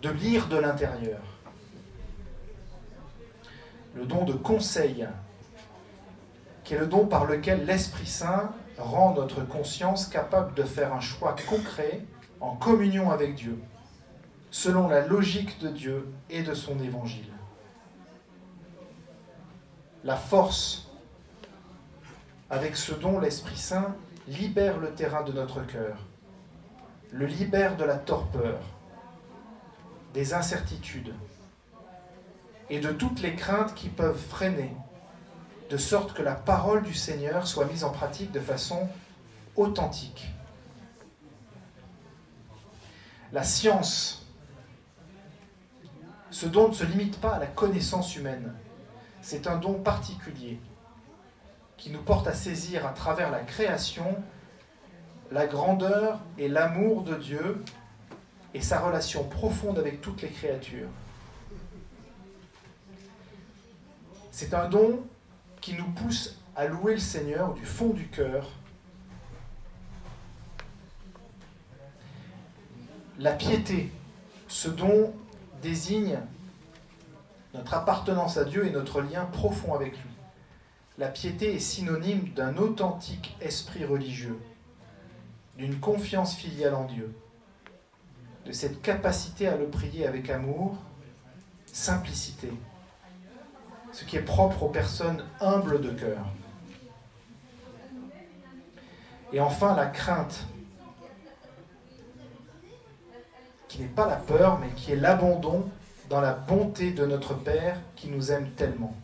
De lire de l'intérieur. Le don de conseil, qui est le don par lequel l'Esprit Saint rend notre conscience capable de faire un choix concret en communion avec Dieu, selon la logique de Dieu et de son évangile. La force avec ce don, l'Esprit Saint libère le terrain de notre cœur. le libère de la torpeur, des incertitudes et de toutes les craintes qui peuvent freiner, de sorte que la parole du Seigneur soit mise en pratique de façon authentique. La science, ce don ne se limite pas à la connaissance humaine, c'est un don particulier qui nous porte à saisir à travers la création la grandeur et l'amour de Dieu et sa relation profonde avec toutes les créatures. C'est un don qui nous pousse à louer le Seigneur du fond du cœur. La piété, ce don désigne notre appartenance à Dieu et notre lien profond avec lui. La piété est synonyme d'un authentique esprit religieux d'une confiance filiale en Dieu, de cette capacité à le prier avec amour, simplicité, ce qui est propre aux personnes humbles de cœur. Et enfin, la crainte, qui n'est pas la peur, mais qui est l'abandon dans la bonté de notre Père qui nous aime tellement.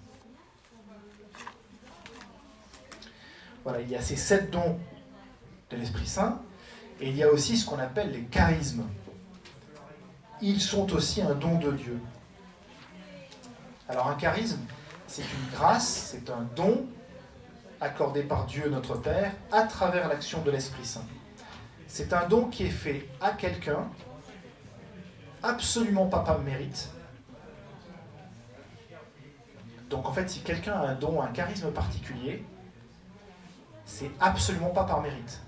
Voilà, il y a ces sept dons de l'Esprit Saint, et il y a aussi ce qu'on appelle les charismes. Ils sont aussi un don de Dieu. Alors un charisme, c'est une grâce, c'est un don accordé par Dieu notre Père à travers l'action de l'Esprit Saint. C'est un don qui est fait à quelqu'un, absolument pas par mérite. Donc en fait, si quelqu'un a un don, un charisme particulier, c'est absolument pas par mérite.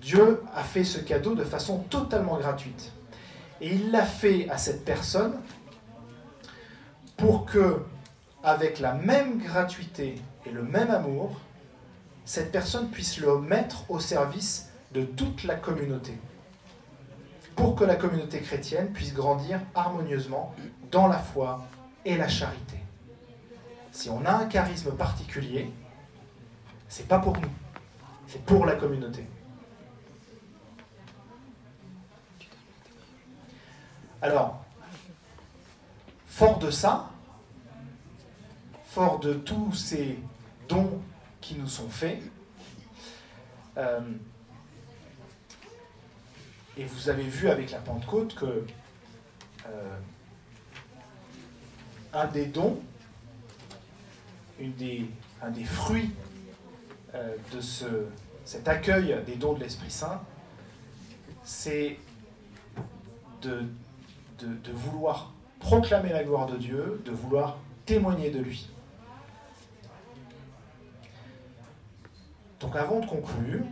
Dieu a fait ce cadeau de façon totalement gratuite. Et il l'a fait à cette personne pour que, avec la même gratuité et le même amour, cette personne puisse le mettre au service de toute la communauté. Pour que la communauté chrétienne puisse grandir harmonieusement dans la foi et la charité. Si on a un charisme particulier, c'est pas pour nous, c'est pour la communauté. Alors, fort de ça, fort de tous ces dons qui nous sont faits, euh, et vous avez vu avec la Pentecôte que euh, un des dons, un des fruits euh, de ce, cet accueil des dons de l'Esprit Saint, c'est de de, vouloir proclamer la gloire de Dieu, de vouloir témoigner de lui. Donc avant de conclure,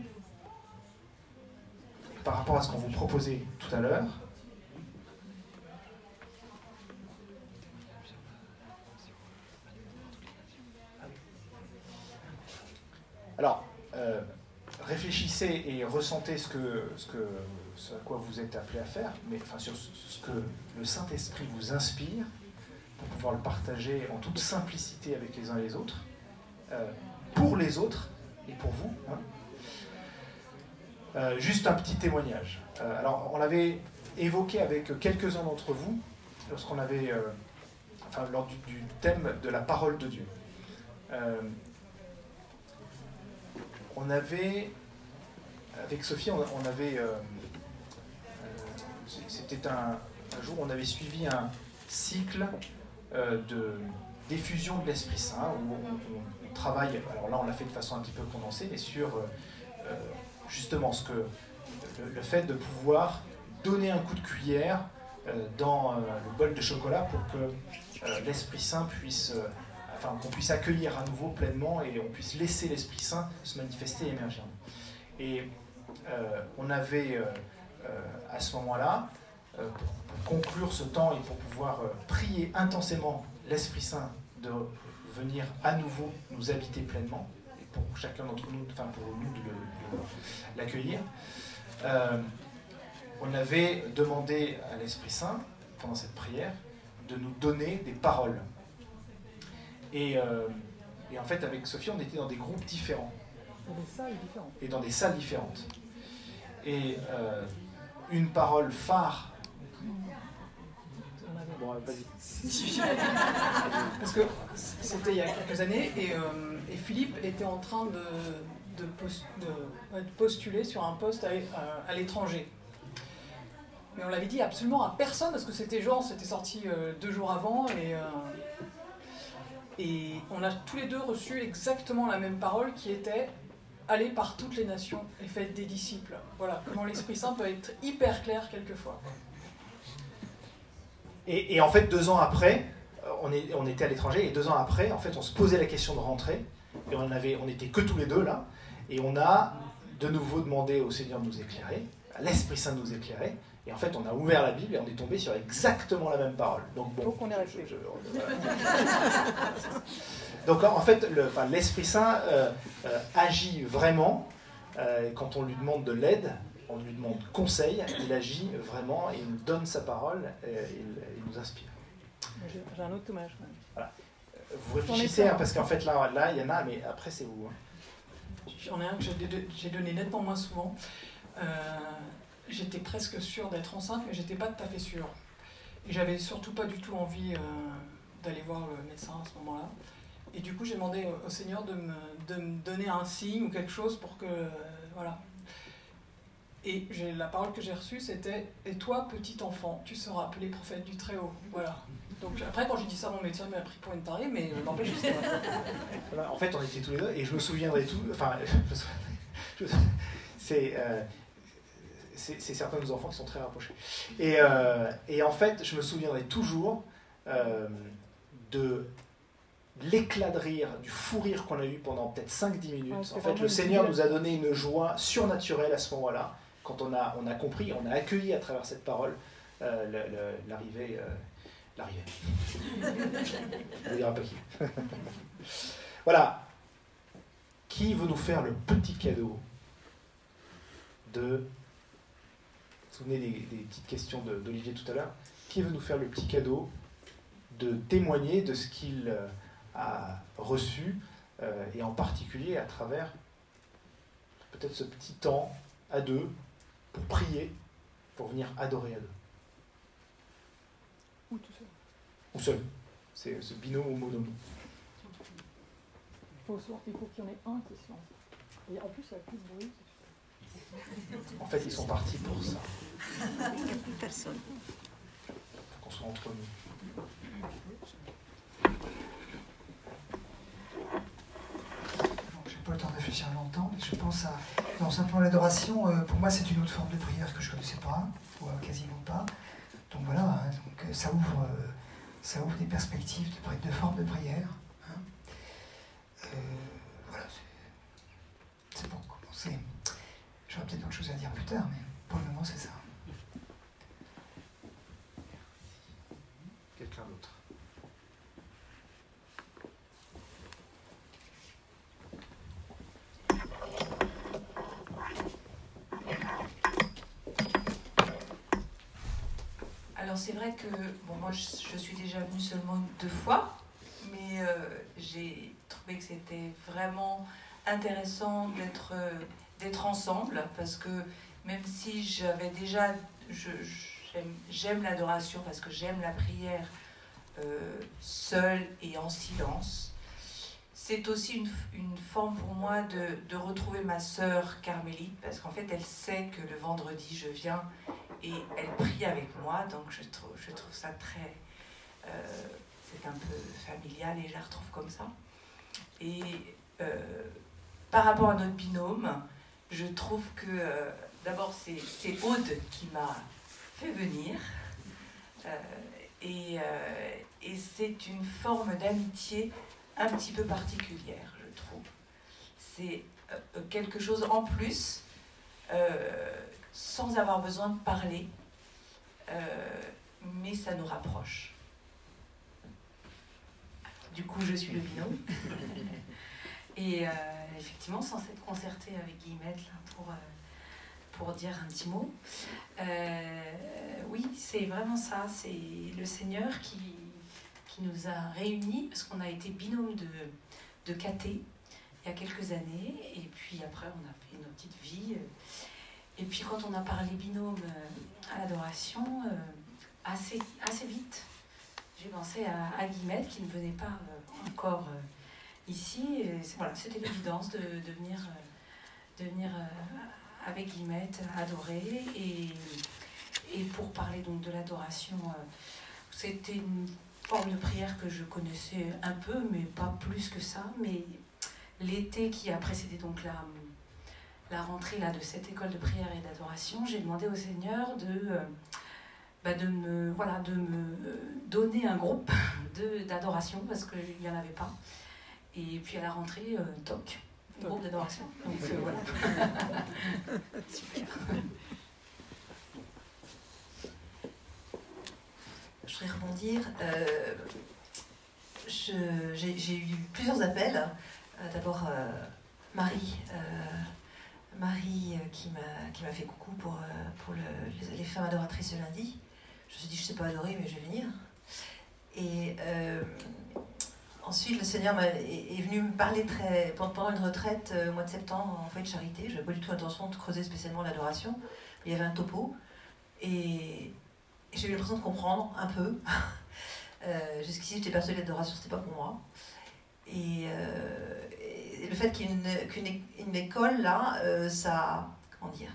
par rapport à ce qu'on vous proposait tout à l'heure, alors, euh, réfléchissez et ressentez ce que, ce à quoi vous êtes appelé à faire, mais enfin, sur ce que le Saint-Esprit vous inspire pour pouvoir le partager en toute simplicité avec les uns et les autres, euh, pour les autres et pour vous. Hein. Euh, juste un petit témoignage. Alors, on l'avait évoqué avec quelques-uns d'entre vous lorsqu'on avait, enfin, lors du, thème de la parole de Dieu. On avait, avec Sophie, on avait c'était un, jour où on avait suivi un cycle euh, de diffusion de l'Esprit Saint, où on, travaille, alors là on l'a fait de façon un petit peu condensée, mais sur euh, euh, justement ce que, le, fait de pouvoir donner un coup de cuillère dans le bol de chocolat pour que l'Esprit Saint puisse, enfin qu'on puisse accueillir à nouveau pleinement et on puisse laisser l'Esprit Saint se manifester et émerger. Et on avait à ce moment-là euh, pour conclure ce temps et pour pouvoir euh, prier intensément l'Esprit Saint de venir à nouveau nous habiter pleinement, et pour chacun d'entre nous, enfin pour nous de l'accueillir, euh, on avait demandé à l'Esprit Saint, pendant cette prière, de nous donner des paroles. Et, et, en fait, avec Sophie, on était dans des groupes différents. Et dans des salles différentes. Et une parole phare. Bon, vas-y. Parce que c'était il y a quelques années et, et Philippe était en train de de, postuler sur un poste à, l'étranger. Mais on l'avait dit absolument à personne parce que c'était genre, c'était sorti euh, deux jours avant et, euh, et on a tous les deux reçu exactement la même parole qui était aller par toutes les nations et faites des disciples. Voilà comment l'Esprit Saint peut être hyper clair quelquefois. Et, et en fait, deux ans après, euh, on, est, on était à l'étranger et deux ans après, en fait, on se posait la question de rentrer et on avait, on était que tous les deux là. Et on a de nouveau demandé au Seigneur de nous éclairer, à l'Esprit Saint de nous éclairer. Et en fait, on a ouvert la Bible et on est tombé sur exactement la même parole. Donc, bon. Donc, on est resté. Donc, en fait, l'Esprit Saint euh, euh, agit vraiment. Euh, quand on lui demande de l'aide, on lui demande conseil, il agit vraiment et il nous donne sa parole et il, nous inspire. J'ai un autre hommage. Voilà. Vous réfléchissez, hein, parce qu'en fait, là, là, il y en a, mais après, c'est vous. Hein. J'en ai un que j'ai donné nettement moins souvent. J'étais presque sûre d'être enceinte, mais j'étais pas tout à fait sûre. Et j'avais surtout pas du tout envie euh, d'aller voir le médecin à ce moment-là. Et du coup, j'ai demandé au Seigneur de me, de me, donner un signe ou quelque chose pour que. Euh, voilà. Et la parole que j'ai reçue, c'était Et toi, petit enfant, tu seras appelé prophète du Très-Haut. Voilà. Donc après, quand j'ai dit ça, mon médecin m'a pris pour une tarée, mais euh, n'empêche voilà, En fait, on était tous les deux, et je me souviendrai tout. Enfin, c'est. Euh, c'est certains de nos enfants qui sont très rapprochés. Et, euh, et, en fait, je me souviendrai toujours euh, de l'éclat de rire, du fou rire qu'on a eu pendant peut-être 5-10 minutes. en fait, le Seigneur nous a donné une joie surnaturelle à ce moment-là, quand on a, on a compris, on a accueilli à travers cette parole l'arrivée l'arrivée. On pas qui. voilà. Qui veut nous faire le petit cadeau de. Vous vous souvenez des, petites questions d'Olivier tout à l'heure Qui veut nous faire le petit cadeau de témoigner de ce qu'il euh, a reçu, euh, et en particulier à travers peut-être ce petit temps à deux pour prier, pour venir adorer à deux? Ou tout seul ou seul. C'est ce binôme ou. Il faut, qu'il y en ait un qui se lance. Et en plus, il n'y a plus de bruit. En fait, ils sont partis pour ça. Personne. Pour qu'on soit entre nous. J'ai pas le temps de réfléchir longtemps, mais je pense à. Non, simplement l'adoration, euh, pour moi, c'est une autre forme de prière que je ne connaissais pas, ou euh, quasiment pas. Donc voilà, hein, donc, euh, ça ouvre ça ouvre des perspectives de, de formes de prière. Hein. Euh, voilà, c'est pour commencer. J'aurais peut-être d'autres choses à dire plus tard, mais pour le moment, c'est ça. Quelqu'un d'autre? C'est vrai que bon, moi je, suis déjà venue seulement deux fois, mais euh, j'ai trouvé que c'était vraiment intéressant d'être euh, d'être ensemble parce que même si j'avais déjà j'aime l'adoration parce que j'aime la prière euh, seule et en silence c'est aussi une, une, forme pour moi de, de retrouver ma sœur carmélite parce qu'en fait elle sait que le vendredi je viens et elle prie avec moi, donc je trouve, je trouve ça très... Euh, c'est un peu familial et je la retrouve comme ça. Et euh, par rapport à notre binôme, je trouve que euh, d'abord c'est Aude qui m'a fait venir et, et c'est une forme d'amitié un petit peu particulière, je trouve. C'est quelque chose en plus sans avoir besoin de parler, euh, mais ça nous rapproche. Du coup, je suis le binôme. Et euh, effectivement, sans s'être concertée avec Guillemette pour, euh, pour dire un petit mot, oui, c'est vraiment ça. C'est le Seigneur qui, qui nous a réunis parce qu'on a été binôme de, de caté. il y a quelques années. Et puis après, on a fait nos petites vies. Et puis quand on a parlé binôme à l'adoration, assez, assez vite, j'ai pensé à, à, Guillemette qui ne venait pas encore ici. Voilà, c'était l'évidence de, de, venir, de venir avec Guillemette adorer. Et, et pour parler donc de l'adoration, c'était une forme de prière que je connaissais un peu, mais pas plus que ça. Mais l'été qui a précédé donc la, la rentrée là, de cette école de prière et d'adoration, j'ai demandé au Seigneur de, euh, bah, de, me, voilà, de me donner un groupe d'adoration parce qu'il n'y en avait pas. Et puis à la rentrée, euh, TOC, groupe d'adoration. Donc euh, voilà. Super. je voudrais rebondir. Euh, j'ai eu plusieurs appels. Euh, d'abord, euh, Marie, Marie qui m'a fait coucou pour, pour les, femmes adoratrices ce lundi. Je me suis dit, je ne sais pas adorer, mais je vais venir. Et ensuite, le Seigneur est, venu me parler très, pendant une retraite au mois de septembre en fait de charité. Je n'avais pas du tout l'intention de creuser spécialement l'adoration. Il y avait un topo. Et, j'ai eu l'impression de comprendre un peu. euh, Jusqu'ici, j'étais persuadée que l'adoration, c'était pas pour moi. Et, euh, le fait qu'il y ait une, école là, euh, ça. Comment dire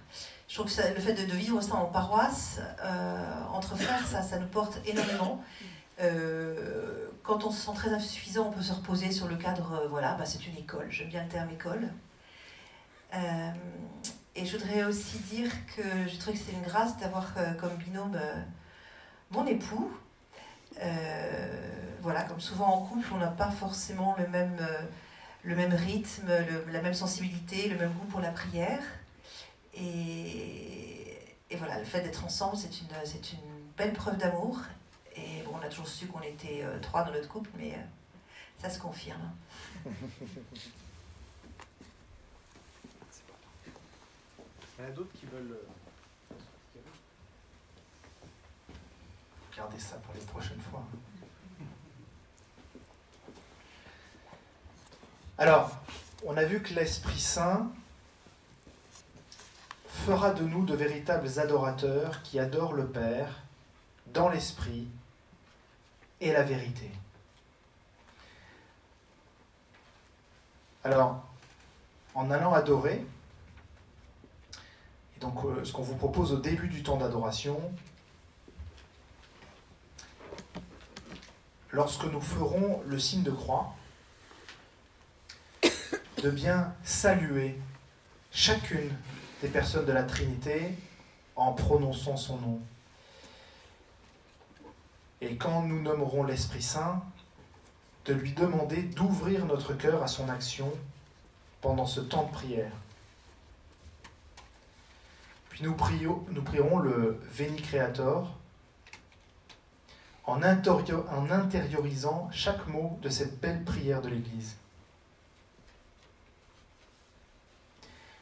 Je trouve que le fait de, vivre ça en paroisse, euh, entre frères, ça, ça nous porte énormément. Quand on se sent très insuffisant, on peut se reposer sur le cadre, voilà, bah, c'est une école, j'aime bien le terme école. et je voudrais aussi dire que j'ai trouvé que c'était une grâce d'avoir comme binôme mon époux. Euh, voilà, comme souvent en couple, on n'a pas forcément le même, euh, le même rythme, la même sensibilité, le même goût pour la prière. Et, voilà, le fait d'être ensemble, c'est une, c'est une belle preuve d'amour. Et bon, on a toujours su qu'on était euh, trois dans notre couple, mais ça se confirme. Il y en a d'autres qui veulent Gardez ça pour les prochaines fois. Alors, on a vu que l'Esprit Saint fera de nous de véritables adorateurs qui adorent le Père dans l'Esprit et la vérité. Alors, en allant adorer, et donc euh, ce qu'on vous propose au début du temps d'adoration, lorsque nous ferons le signe de croix, de bien saluer chacune des personnes de la Trinité en prononçant son nom. Et quand nous nommerons l'Esprit Saint, de lui demander d'ouvrir notre cœur à son action pendant ce temps de prière. Puis nous, prierons le Veni Creator, en, intériorisant chaque mot de cette belle prière de l'Église.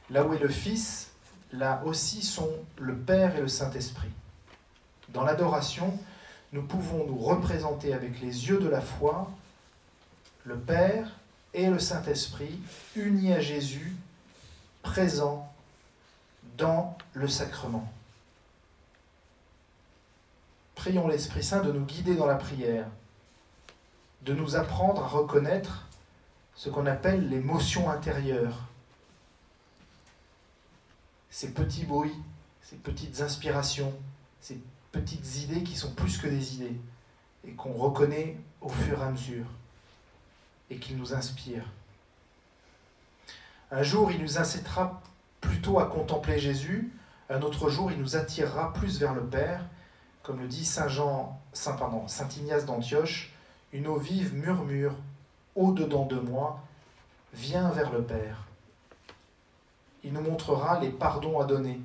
Là où est le Fils, là aussi sont le Père et le Saint-Esprit. Dans l'adoration, nous pouvons nous représenter avec les yeux de la foi le Père et le Saint-Esprit unis à Jésus, présents dans le sacrement. Prions l'Esprit Saint de nous guider dans la prière, de nous apprendre à reconnaître ce qu'on appelle l'émotion intérieure, ces petits bruits, ces petites inspirations, ces petites idées qui sont plus que des idées et qu'on reconnaît au fur et à mesure et qui nous inspirent. Un jour, il nous incitera plutôt à contempler Jésus, un autre jour, il nous attirera plus vers le Père comme le dit Saint Jean, Saint, pardon, Saint Ignace d'Antioche, une eau vive murmure au-dedans de moi, viens vers le Père. Il nous montrera les pardons à donner,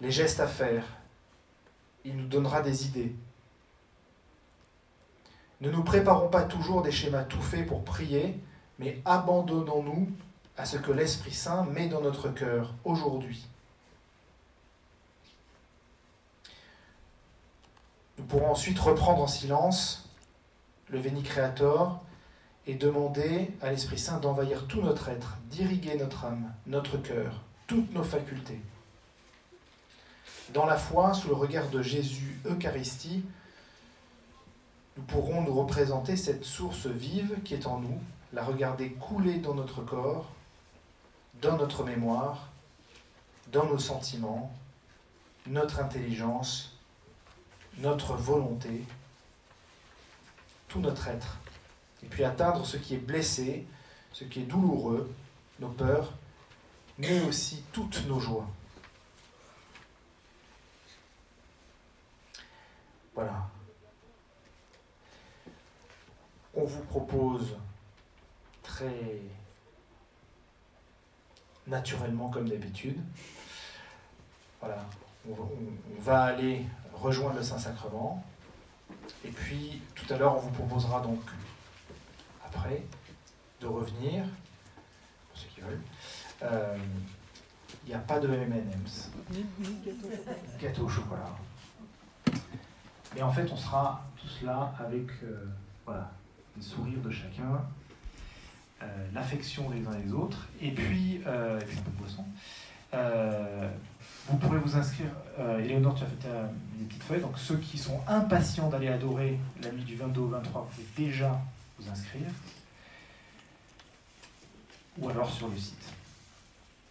les gestes à faire. Il nous donnera des idées. Ne nous préparons pas toujours des schémas tout faits pour prier, mais abandonnons-nous à ce que l'Esprit Saint met dans notre cœur aujourd'hui. Nous pourrons ensuite reprendre en silence le Veni Creator et demander à l'Esprit Saint d'envahir tout notre être, d'irriguer notre âme, notre cœur, toutes nos facultés. Dans la foi, sous le regard de Jésus Eucharistie, nous pourrons nous représenter cette source vive qui est en nous, la regarder couler dans notre corps, dans notre mémoire, dans nos sentiments, notre intelligence, notre volonté, tout notre être. Et puis atteindre ce qui est blessé, ce qui est douloureux, nos peurs, mais aussi toutes nos joies. Voilà. On vous propose très naturellement comme d'habitude. Voilà, on, va aller rejoindre le Saint-Sacrement. Et puis tout à l'heure, on vous proposera donc, après, de revenir, pour ceux qui veulent. Euh, il n'y a pas de M&M's. Gâteau au chocolat. Et en fait, on sera tous là avec euh, voilà, les sourires de chacun, euh, l'affection les uns les autres, et puis, euh, et puis un peu de boisson. vous pourrez vous inscrire, Éléonore, tu as fait des petites feuilles, donc ceux qui sont impatients d'aller adorer la nuit du 22 au 23, vous pouvez déjà vous inscrire, ou alors sur le site.